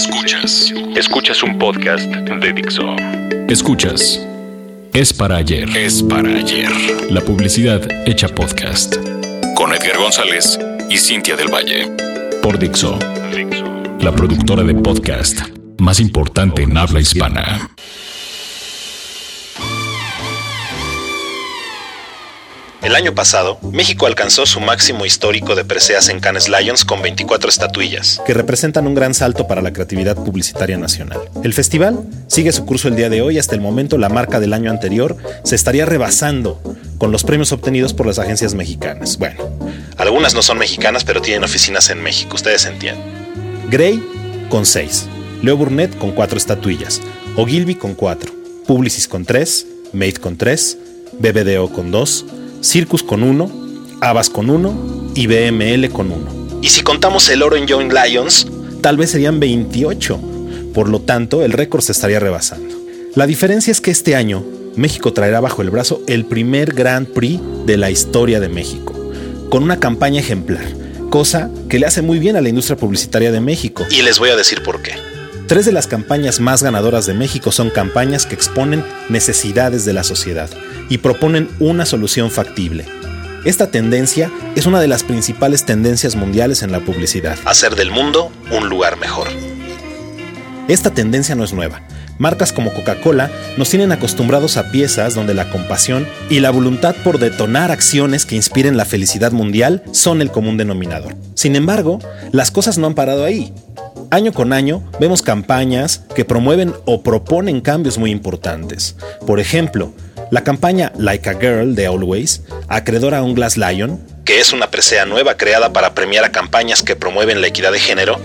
Escuchas. Escuchas un podcast de Dixo. Escuchas. Es para ayer. Es para ayer. La publicidad hecha podcast. Con Edgar González y Cintia del Valle. Por Dixo. La productora de podcast más importante en habla hispana. El año pasado, México alcanzó su máximo histórico de preseas en Cannes Lions con 24 estatuillas, que representan un gran salto para la creatividad publicitaria nacional. El festival sigue su curso el día de hoy, hasta el momento la marca del año anterior se estaría rebasando con los premios obtenidos por las agencias mexicanas. Bueno, algunas no son mexicanas, pero tienen oficinas en México, ustedes entienden. Gray con 6, Leo Burnett con 4 estatuillas, Ogilvy con 4, Publicis con 3, Made con 3, BBDO con 2, Circus con 1, Abbas con 1 y BML con 1. Y si contamos el oro en Young Lions, tal vez serían 28. Por lo tanto, el récord se estaría rebasando. La diferencia es que este año México traerá bajo el brazo el primer Grand Prix de la historia de México, con una campaña ejemplar, cosa que le hace muy bien a la industria publicitaria de México. Y les voy a decir por qué. Tres de las campañas más ganadoras de México son campañas que exponen necesidades de la sociedad y proponen una solución factible. Esta tendencia es una de las principales tendencias mundiales en la publicidad. Hacer del mundo un lugar mejor. Esta tendencia no es nueva. Marcas como Coca-Cola nos tienen acostumbrados a piezas donde la compasión y la voluntad por detonar acciones que inspiren la felicidad mundial son el común denominador. Sin embargo, las cosas no han parado ahí. Año con año vemos campañas que promueven o proponen cambios muy importantes. Por ejemplo, la campaña Like a Girl de Always, acreedora a un Glass Lion, que es una presea nueva creada para premiar a campañas que promueven la equidad de género,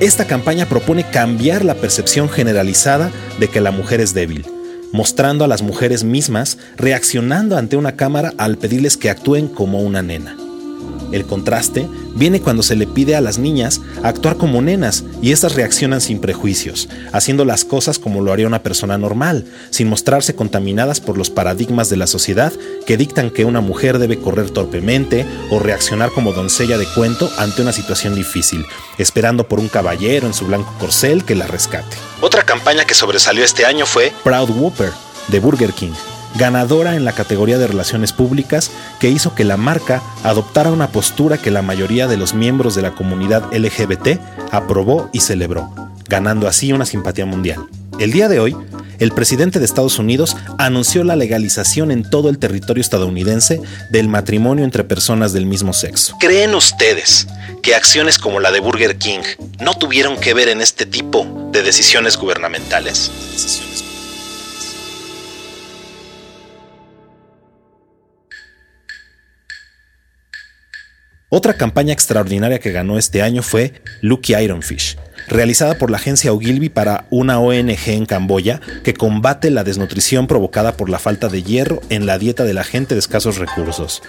esta campaña propone cambiar la percepción generalizada de que la mujer es débil, mostrando a las mujeres mismas reaccionando ante una cámara al pedirles que actúen como una nena. El contraste viene cuando se le pide a las niñas actuar como nenas y éstas reaccionan sin prejuicios, haciendo las cosas como lo haría una persona normal, sin mostrarse contaminadas por los paradigmas de la sociedad que dictan que una mujer debe correr torpemente o reaccionar como doncella de cuento ante una situación difícil, esperando por un caballero en su blanco corcel que la rescate. Otra campaña que sobresalió este año fue Proud Whopper de Burger King ganadora en la categoría de relaciones públicas que hizo que la marca adoptara una postura que la mayoría de los miembros de la comunidad LGBT aprobó y celebró, ganando así una simpatía mundial. El día de hoy, el presidente de Estados Unidos anunció la legalización en todo el territorio estadounidense del matrimonio entre personas del mismo sexo. ¿Creen ustedes que acciones como la de Burger King no tuvieron que ver en este tipo de decisiones gubernamentales? Otra campaña extraordinaria que ganó este año fue Lucky Ironfish, realizada por la agencia Ogilvy para una ONG en Camboya que combate la desnutrición provocada por la falta de hierro en la dieta de la gente de escasos recursos.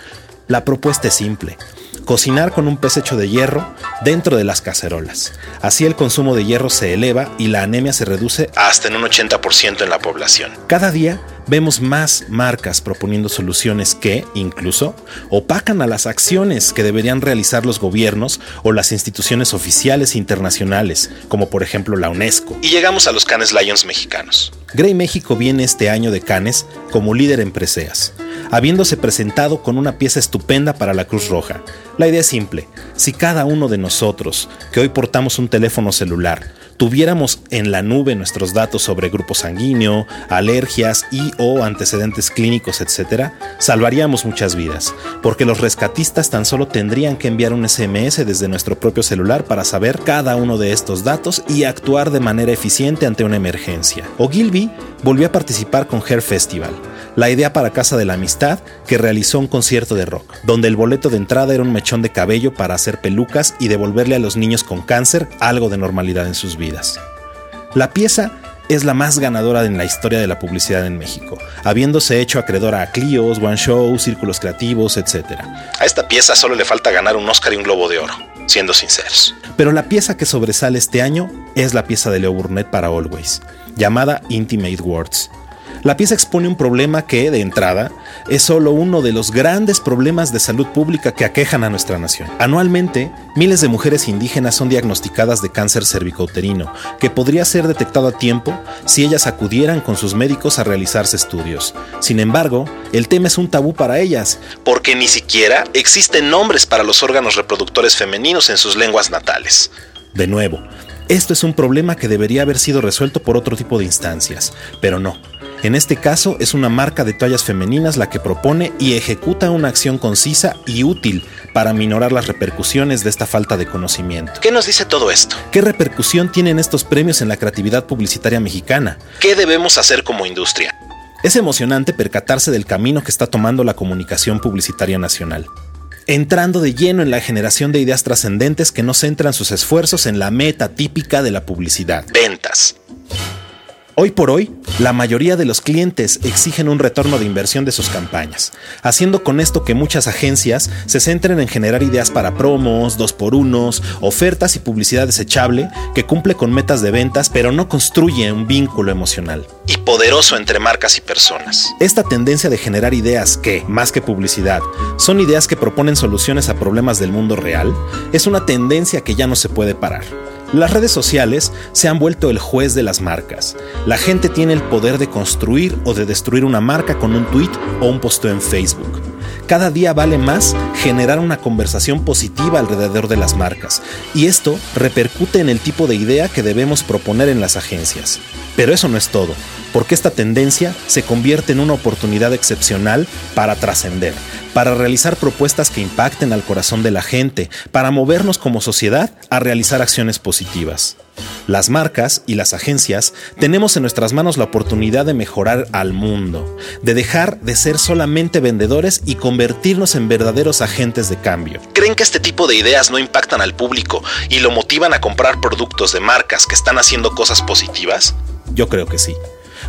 La propuesta es simple, cocinar con un pez hecho de hierro dentro de las cacerolas. Así el consumo de hierro se eleva y la anemia se reduce hasta en un 80% en la población. Cada día vemos más marcas proponiendo soluciones que, incluso, opacan a las acciones que deberían realizar los gobiernos o las instituciones oficiales internacionales, como por ejemplo la UNESCO. Y llegamos a los Canes Lions mexicanos. Grey México viene este año de Canes como líder en preseas habiéndose presentado con una pieza estupenda para la Cruz Roja. La idea es simple, si cada uno de nosotros, que hoy portamos un teléfono celular, tuviéramos en la nube nuestros datos sobre grupo sanguíneo, alergias y o antecedentes clínicos, etc., salvaríamos muchas vidas, porque los rescatistas tan solo tendrían que enviar un SMS desde nuestro propio celular para saber cada uno de estos datos y actuar de manera eficiente ante una emergencia. Ogilvy volvió a participar con Hair Festival, la idea para Casa de la Amistad, que realizó un concierto de rock, donde el boleto de entrada era un mechón de cabello para hacer pelucas y devolverle a los niños con cáncer algo de normalidad en sus vidas. La pieza es la más ganadora en la historia de la publicidad en México, habiéndose hecho acreedora a Clios, One Show, Círculos Creativos, etc. A esta pieza solo le falta ganar un Oscar y un Globo de Oro, siendo sinceros. Pero la pieza que sobresale este año es la pieza de Leo Burnett para Always, llamada Intimate Words, La pieza expone un problema que, de entrada, es solo uno de los grandes problemas de salud pública que aquejan a nuestra nación. Anualmente, miles de mujeres indígenas son diagnosticadas de cáncer cervicouterino, que podría ser detectado a tiempo si ellas acudieran con sus médicos a realizarse estudios. Sin embargo, el tema es un tabú para ellas, porque ni siquiera existen nombres para los órganos reproductores femeninos en sus lenguas natales. De nuevo, esto es un problema que debería haber sido resuelto por otro tipo de instancias, pero no. En este caso es una marca de toallas femeninas la que propone y ejecuta una acción concisa y útil para minorar las repercusiones de esta falta de conocimiento. ¿Qué nos dice todo esto? ¿Qué repercusión tienen estos premios en la creatividad publicitaria mexicana? ¿Qué debemos hacer como industria? Es emocionante percatarse del camino que está tomando la comunicación publicitaria nacional entrando de lleno en la generación de ideas trascendentes que no centran sus esfuerzos en la meta típica de la publicidad. Ventas. Hoy por hoy, la mayoría de los clientes exigen un retorno de inversión de sus campañas, haciendo con esto que muchas agencias se centren en generar ideas para promos, dos por unos, ofertas y publicidad desechable que cumple con metas de ventas pero no construye un vínculo emocional y poderoso entre marcas y personas. Esta tendencia de generar ideas que, más que publicidad, son ideas que proponen soluciones a problemas del mundo real, es una tendencia que ya no se puede parar. Las redes sociales se han vuelto el juez de las marcas. La gente tiene el poder de construir o de destruir una marca con un tweet o un posteo en Facebook. Cada día vale más generar una conversación positiva alrededor de las marcas, y esto repercute en el tipo de idea que debemos proponer en las agencias. Pero eso no es todo, porque esta tendencia se convierte en una oportunidad excepcional para trascender, para realizar propuestas que impacten al corazón de la gente, para movernos como sociedad a realizar acciones positivas. Las marcas y las agencias tenemos en nuestras manos la oportunidad de mejorar al mundo, de dejar de ser solamente vendedores y convertirnos en verdaderos agentes de cambio. ¿Creen que este tipo de ideas no impactan al público y lo motivan a comprar productos de marcas que están haciendo cosas positivas? Yo creo que sí.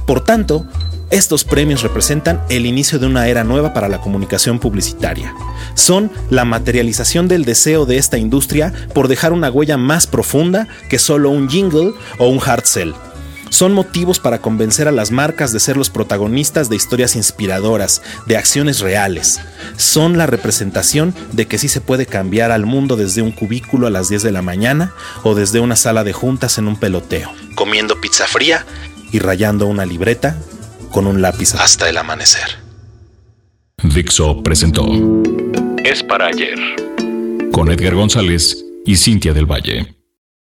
Por tanto, estos premios representan el inicio de una era nueva para la comunicación publicitaria. Son la materialización del deseo de esta industria por dejar una huella más profunda que solo un jingle o un hard sell. Son motivos para convencer a las marcas de ser los protagonistas de historias inspiradoras, de acciones reales. Son la representación de que sí se puede cambiar al mundo desde un cubículo a las 10 de la mañana o desde una sala de juntas en un peloteo, comiendo pizza fría y rayando una libreta con un lápiz hasta el amanecer. Dixo presentó Es para ayer con Edgar González y Cintia del Valle.